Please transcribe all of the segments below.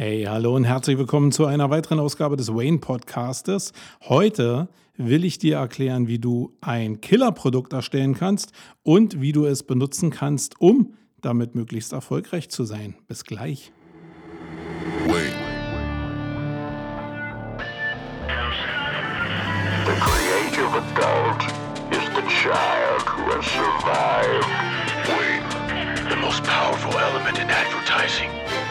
Hey, hallo und herzlich willkommen zu einer weiteren Ausgabe des Wayne Podcastes. Heute will ich dir erklären, wie du ein Killerprodukt erstellen kannst und wie du es benutzen kannst, um damit möglichst erfolgreich zu sein. Bis gleich. Wayne. The creative adult is the child who has survived. Wayne. The most powerful element in advertising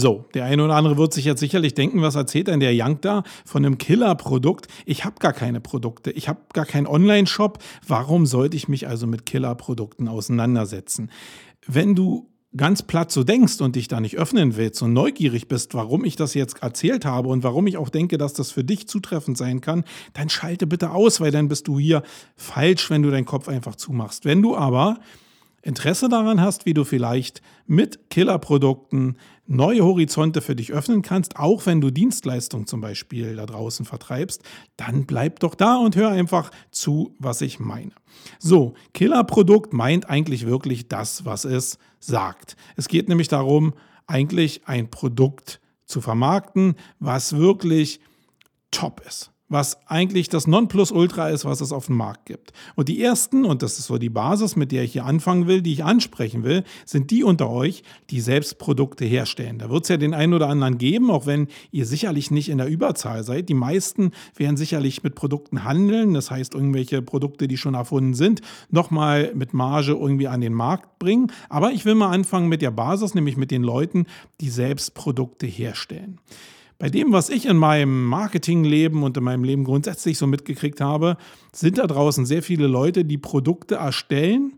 So, der eine oder andere wird sich jetzt sicherlich denken, was erzählt denn der Young da von einem Killer-Produkt? Ich habe gar keine Produkte, ich habe gar keinen Online-Shop. Warum sollte ich mich also mit Killer-Produkten auseinandersetzen? Wenn du ganz platt so denkst und dich da nicht öffnen willst und neugierig bist, warum ich das jetzt erzählt habe und warum ich auch denke, dass das für dich zutreffend sein kann, dann schalte bitte aus, weil dann bist du hier falsch, wenn du deinen Kopf einfach zumachst. Wenn du aber Interesse daran hast, wie du vielleicht mit Killerprodukten neue Horizonte für dich öffnen kannst, auch wenn du Dienstleistungen zum Beispiel da draußen vertreibst, dann bleib doch da und hör einfach zu, was ich meine. So, Killerprodukt meint eigentlich wirklich das, was es sagt. Es geht nämlich darum, eigentlich ein Produkt zu vermarkten, was wirklich top ist was eigentlich das Nonplusultra ist, was es auf dem Markt gibt. Und die ersten, und das ist so die Basis, mit der ich hier anfangen will, die ich ansprechen will, sind die unter euch, die selbst Produkte herstellen. Da wird es ja den einen oder anderen geben, auch wenn ihr sicherlich nicht in der Überzahl seid. Die meisten werden sicherlich mit Produkten handeln, das heißt irgendwelche Produkte, die schon erfunden sind, nochmal mit Marge irgendwie an den Markt bringen. Aber ich will mal anfangen mit der Basis, nämlich mit den Leuten, die selbst Produkte herstellen. Bei dem, was ich in meinem Marketingleben und in meinem Leben grundsätzlich so mitgekriegt habe, sind da draußen sehr viele Leute, die Produkte erstellen,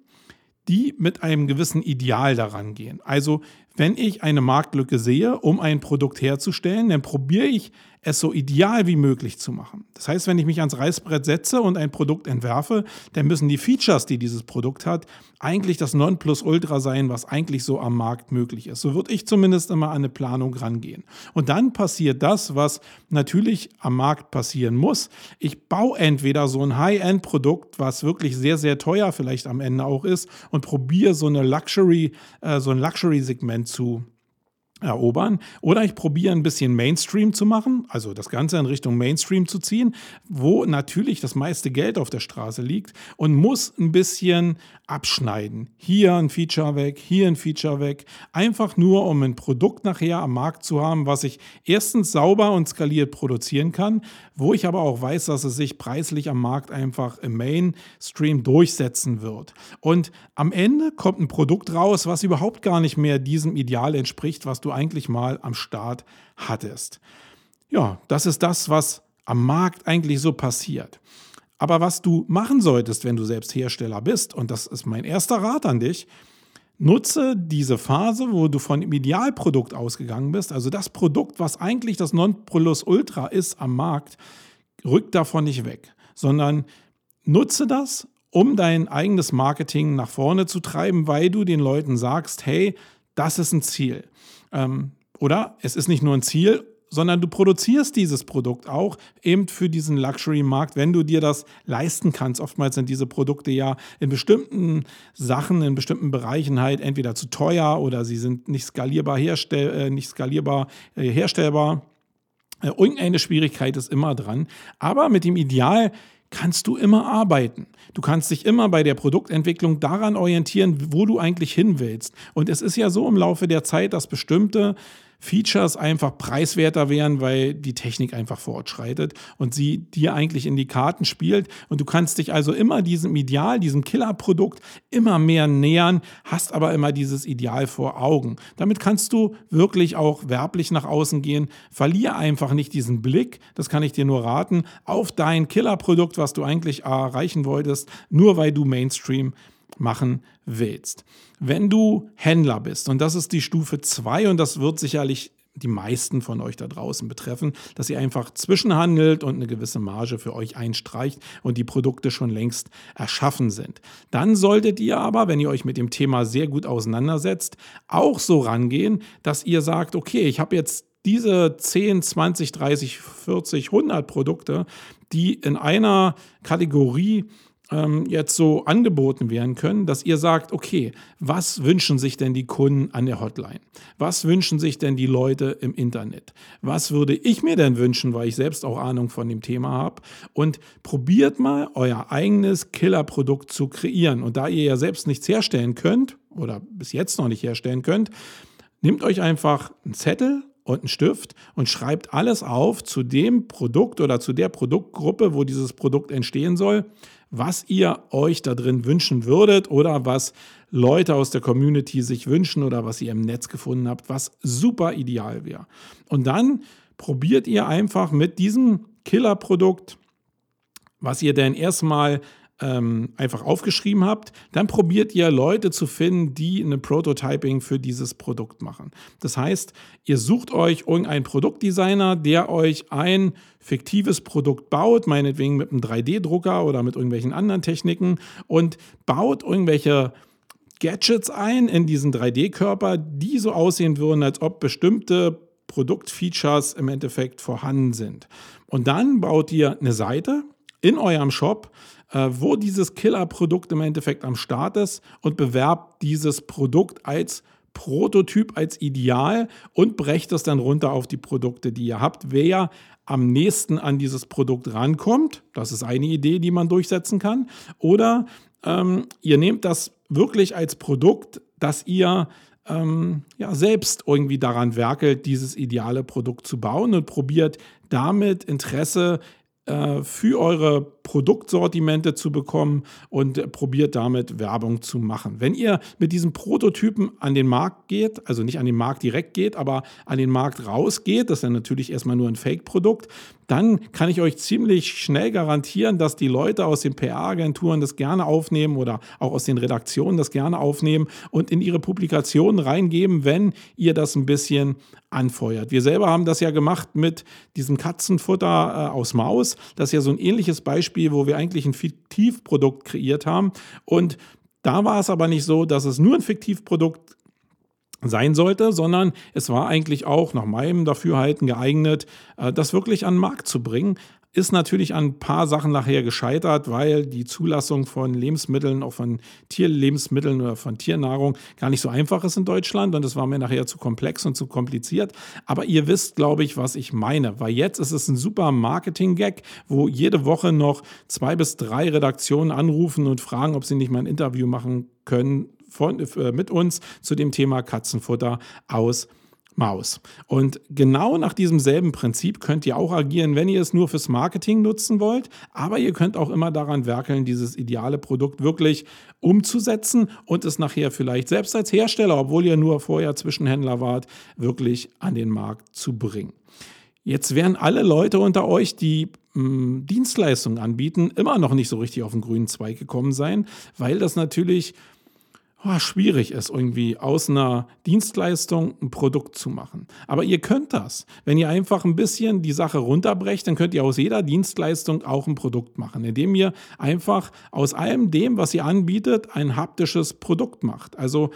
die mit einem gewissen Ideal daran gehen. Also wenn ich eine Marktlücke sehe, um ein Produkt herzustellen, dann probiere ich es so ideal wie möglich zu machen. Das heißt, wenn ich mich ans Reißbrett setze und ein Produkt entwerfe, dann müssen die Features, die dieses Produkt hat, eigentlich das Nonplusultra sein, was eigentlich so am Markt möglich ist. So würde ich zumindest immer an eine Planung rangehen. Und dann passiert das, was natürlich am Markt passieren muss. Ich baue entweder so ein High-End-Produkt, was wirklich sehr, sehr teuer vielleicht am Ende auch ist, und probiere so eine Luxury, äh, so ein Luxury-Segment zu erobern. Oder ich probiere ein bisschen Mainstream zu machen, also das Ganze in Richtung Mainstream zu ziehen, wo natürlich das meiste Geld auf der Straße liegt und muss ein bisschen abschneiden. Hier ein Feature weg, hier ein Feature weg. Einfach nur, um ein Produkt nachher am Markt zu haben, was ich erstens sauber und skaliert produzieren kann, wo ich aber auch weiß, dass es sich preislich am Markt einfach im Mainstream durchsetzen wird. Und am Ende kommt ein Produkt raus, was überhaupt gar nicht mehr diesem Ideal entspricht, was du eigentlich mal am Start hattest. Ja, das ist das, was am Markt eigentlich so passiert. Aber was du machen solltest, wenn du selbst Hersteller bist, und das ist mein erster Rat an dich, nutze diese Phase, wo du von dem Idealprodukt ausgegangen bist, also das Produkt, was eigentlich das Nonplusultra ist am Markt, rück davon nicht weg, sondern nutze das, um dein eigenes Marketing nach vorne zu treiben, weil du den Leuten sagst, hey, das ist ein Ziel. Ähm, oder es ist nicht nur ein Ziel, sondern du produzierst dieses Produkt auch eben für diesen Luxury-Markt, wenn du dir das leisten kannst. Oftmals sind diese Produkte ja in bestimmten Sachen, in bestimmten Bereichen halt entweder zu teuer oder sie sind nicht skalierbar, herstell, äh, nicht skalierbar äh, herstellbar. Äh, irgendeine Schwierigkeit ist immer dran. Aber mit dem Ideal kannst du immer arbeiten. Du kannst dich immer bei der Produktentwicklung daran orientieren, wo du eigentlich hin willst. Und es ist ja so im Laufe der Zeit, dass bestimmte Features einfach preiswerter wären, weil die Technik einfach fortschreitet und sie dir eigentlich in die Karten spielt. Und du kannst dich also immer diesem Ideal, diesem Killerprodukt immer mehr nähern, hast aber immer dieses Ideal vor Augen. Damit kannst du wirklich auch werblich nach außen gehen. Verlier einfach nicht diesen Blick, das kann ich dir nur raten, auf dein Killerprodukt, was du eigentlich erreichen wolltest, nur weil du Mainstream machen willst. Wenn du Händler bist, und das ist die Stufe 2 und das wird sicherlich die meisten von euch da draußen betreffen, dass ihr einfach zwischenhandelt und eine gewisse Marge für euch einstreicht und die Produkte schon längst erschaffen sind. Dann solltet ihr aber, wenn ihr euch mit dem Thema sehr gut auseinandersetzt, auch so rangehen, dass ihr sagt, okay, ich habe jetzt diese 10, 20, 30, 40, 100 Produkte, die in einer Kategorie ähm, jetzt so angeboten werden können, dass ihr sagt, okay, was wünschen sich denn die Kunden an der Hotline? Was wünschen sich denn die Leute im Internet? Was würde ich mir denn wünschen, weil ich selbst auch Ahnung von dem Thema habe? Und probiert mal euer eigenes Killerprodukt zu kreieren. Und da ihr ja selbst nichts herstellen könnt oder bis jetzt noch nicht herstellen könnt, nehmt euch einfach einen Zettel und einen Stift und schreibt alles auf zu dem Produkt oder zu der Produktgruppe, wo dieses Produkt entstehen soll, was ihr euch da drin wünschen würdet oder was Leute aus der Community sich wünschen oder was ihr im Netz gefunden habt, was super ideal wäre. Und dann probiert ihr einfach mit diesem Killerprodukt, was ihr denn erstmal ähm, einfach aufgeschrieben habt, dann probiert ihr Leute zu finden, die eine Prototyping für dieses Produkt machen. Das heißt, ihr sucht euch irgendeinen Produktdesigner, der euch ein fiktives Produkt baut, meinetwegen mit einem 3D-Drucker oder mit irgendwelchen anderen Techniken und baut irgendwelche Gadgets ein in diesen 3D-Körper, die so aussehen würden, als ob bestimmte Produktfeatures im Endeffekt vorhanden sind. Und dann baut ihr eine Seite in eurem Shop, wo dieses Killer-Produkt im Endeffekt am Start ist und bewerbt dieses Produkt als Prototyp, als Ideal und brecht es dann runter auf die Produkte, die ihr habt. Wer am nächsten an dieses Produkt rankommt, das ist eine Idee, die man durchsetzen kann. Oder ähm, ihr nehmt das wirklich als Produkt, das ihr ähm, ja, selbst irgendwie daran werkelt, dieses ideale Produkt zu bauen und probiert damit Interesse äh, für eure Produktsortimente zu bekommen und probiert damit Werbung zu machen. Wenn ihr mit diesem Prototypen an den Markt geht, also nicht an den Markt direkt geht, aber an den Markt rausgeht, das ist dann natürlich erstmal nur ein Fake-Produkt, dann kann ich euch ziemlich schnell garantieren, dass die Leute aus den PR-Agenturen das gerne aufnehmen oder auch aus den Redaktionen das gerne aufnehmen und in ihre Publikationen reingeben, wenn ihr das ein bisschen anfeuert. Wir selber haben das ja gemacht mit diesem Katzenfutter äh, aus Maus. Das ist ja so ein ähnliches Beispiel, wo wir eigentlich ein Fiktivprodukt kreiert haben. Und da war es aber nicht so, dass es nur ein Fiktivprodukt sein sollte, sondern es war eigentlich auch nach meinem Dafürhalten geeignet, äh, das wirklich an den Markt zu bringen. Ist natürlich an ein paar Sachen nachher gescheitert, weil die Zulassung von Lebensmitteln, auch von Tierlebensmitteln oder von Tiernahrung gar nicht so einfach ist in Deutschland und es war mir nachher zu komplex und zu kompliziert. Aber ihr wisst, glaube ich, was ich meine, weil jetzt ist es ein super Marketing-Gag, wo jede Woche noch zwei bis drei Redaktionen anrufen und fragen, ob sie nicht mal ein Interview machen können von, äh, mit uns zu dem Thema Katzenfutter aus Maus. Und genau nach diesem selben Prinzip könnt ihr auch agieren, wenn ihr es nur fürs Marketing nutzen wollt. Aber ihr könnt auch immer daran werkeln, dieses ideale Produkt wirklich umzusetzen und es nachher vielleicht selbst als Hersteller, obwohl ihr nur vorher Zwischenhändler wart, wirklich an den Markt zu bringen. Jetzt werden alle Leute unter euch, die mh, hm, Dienstleistungen anbieten, immer noch nicht so richtig auf den grünen Zweig gekommen sein, weil das natürlich oh, schwierig ist, irgendwie aus einer Dienstleistung ein Produkt zu machen. Aber ihr könnt das. Wenn ihr einfach ein bisschen die Sache runterbrecht, dann könnt ihr aus jeder Dienstleistung auch ein Produkt machen, indem ihr einfach aus allem dem, was ihr anbietet, ein haptisches Produkt macht. Also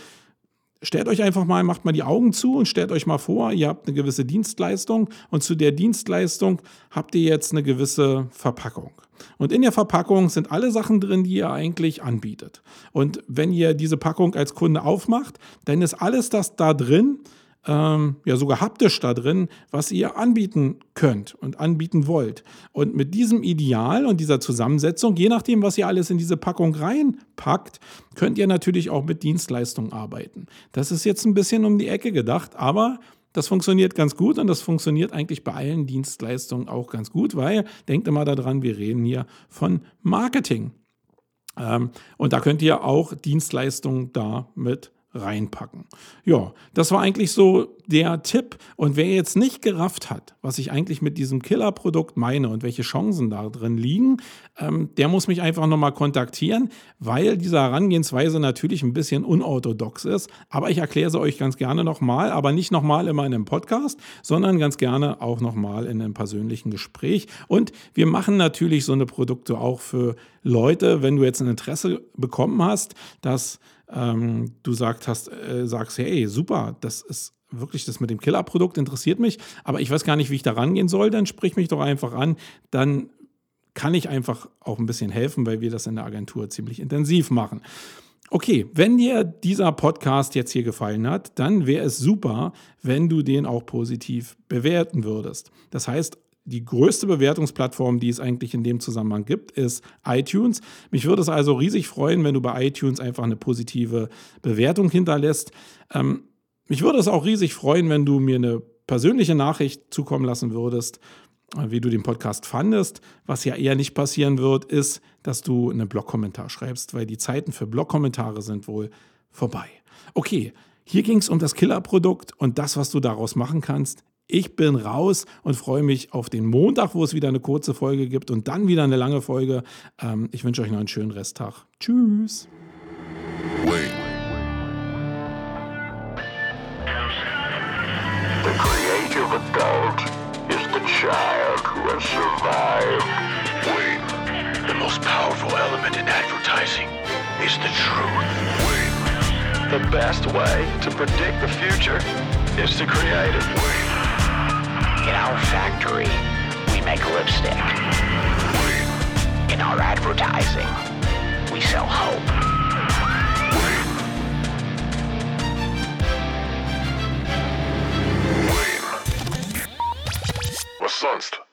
stellt euch einfach mal, macht mal die Augen zu und stellt euch mal vor, ihr habt eine gewisse Dienstleistung und zu der Dienstleistung habt ihr jetzt eine gewisse Verpackung. Und in der Verpackung sind alle Sachen drin, die ihr eigentlich anbietet. Und wenn ihr diese Packung als Kunde aufmacht, dann ist alles das da drin, ähm, ja sogar haptisch da drin, was ihr anbieten könnt und anbieten wollt. Und mit diesem Ideal und dieser Zusammensetzung, je nachdem, was ihr alles in diese Packung reinpackt, könnt ihr natürlich auch mit Dienstleistungen arbeiten. Das ist jetzt ein bisschen um die Ecke gedacht, aber das funktioniert ganz gut und das funktioniert eigentlich bei allen Dienstleistungen auch ganz gut, weil denkt immer daran, wir reden hier von Marketing. Ähm, und da könnt ihr auch Dienstleistungen da mit reinpacken. Ja, das war eigentlich so der Tipp. Und wer jetzt nicht gerafft hat, was ich eigentlich mit diesem Killer-Produkt meine und welche Chancen da drin liegen, ähm, der muss mich einfach nochmal kontaktieren, weil diese Herangehensweise natürlich ein bisschen unorthodox ist. Aber ich erkläre sie euch ganz gerne nochmal, aber nicht nochmal immer in einem Podcast, sondern ganz gerne auch nochmal in einem persönlichen Gespräch. Und wir machen natürlich so eine Produkte auch für Leute, wenn du jetzt ein Interesse bekommen hast, dass ähm, du sagt hast, äh, sagst, hey, super, das ist wirklich das mit dem Killerprodukt interessiert mich, aber ich weiß gar nicht, wie ich da rangehen soll, dann sprich mich doch einfach an, dann kann ich einfach auch ein bisschen helfen, weil wir das in der Agentur ziemlich intensiv machen. Okay, wenn dir dieser Podcast jetzt hier gefallen hat, dann wäre es super, wenn du den auch positiv bewerten würdest. Das heißt, die größte Bewertungsplattform, die es eigentlich in dem Zusammenhang gibt, ist iTunes. Mich würde es also riesig freuen, wenn du bei iTunes einfach eine positive Bewertung hinterlässt. Ähm, mich würde es auch riesig freuen, wenn du mir eine persönliche Nachricht zukommen lassen würdest, äh, wie du den Podcast fandest. Was ja eher nicht passieren wird, ist, dass du einen Blogkommentar schreibst, weil die Zeiten für Blogkommentare sind wohl vorbei. Okay, hier ging es um das Killerprodukt und das, was du daraus machen kannst. Ich bin raus und freue mich auf den Montag, wo es wieder eine kurze Folge gibt und dann wieder eine lange Folge. Ähm, ich wünsche euch noch einen schönen Resttag. Tschüss. The best way to predict the future is to create it. In our factory, we make lipstick. In our advertising, we sell hope. sonst?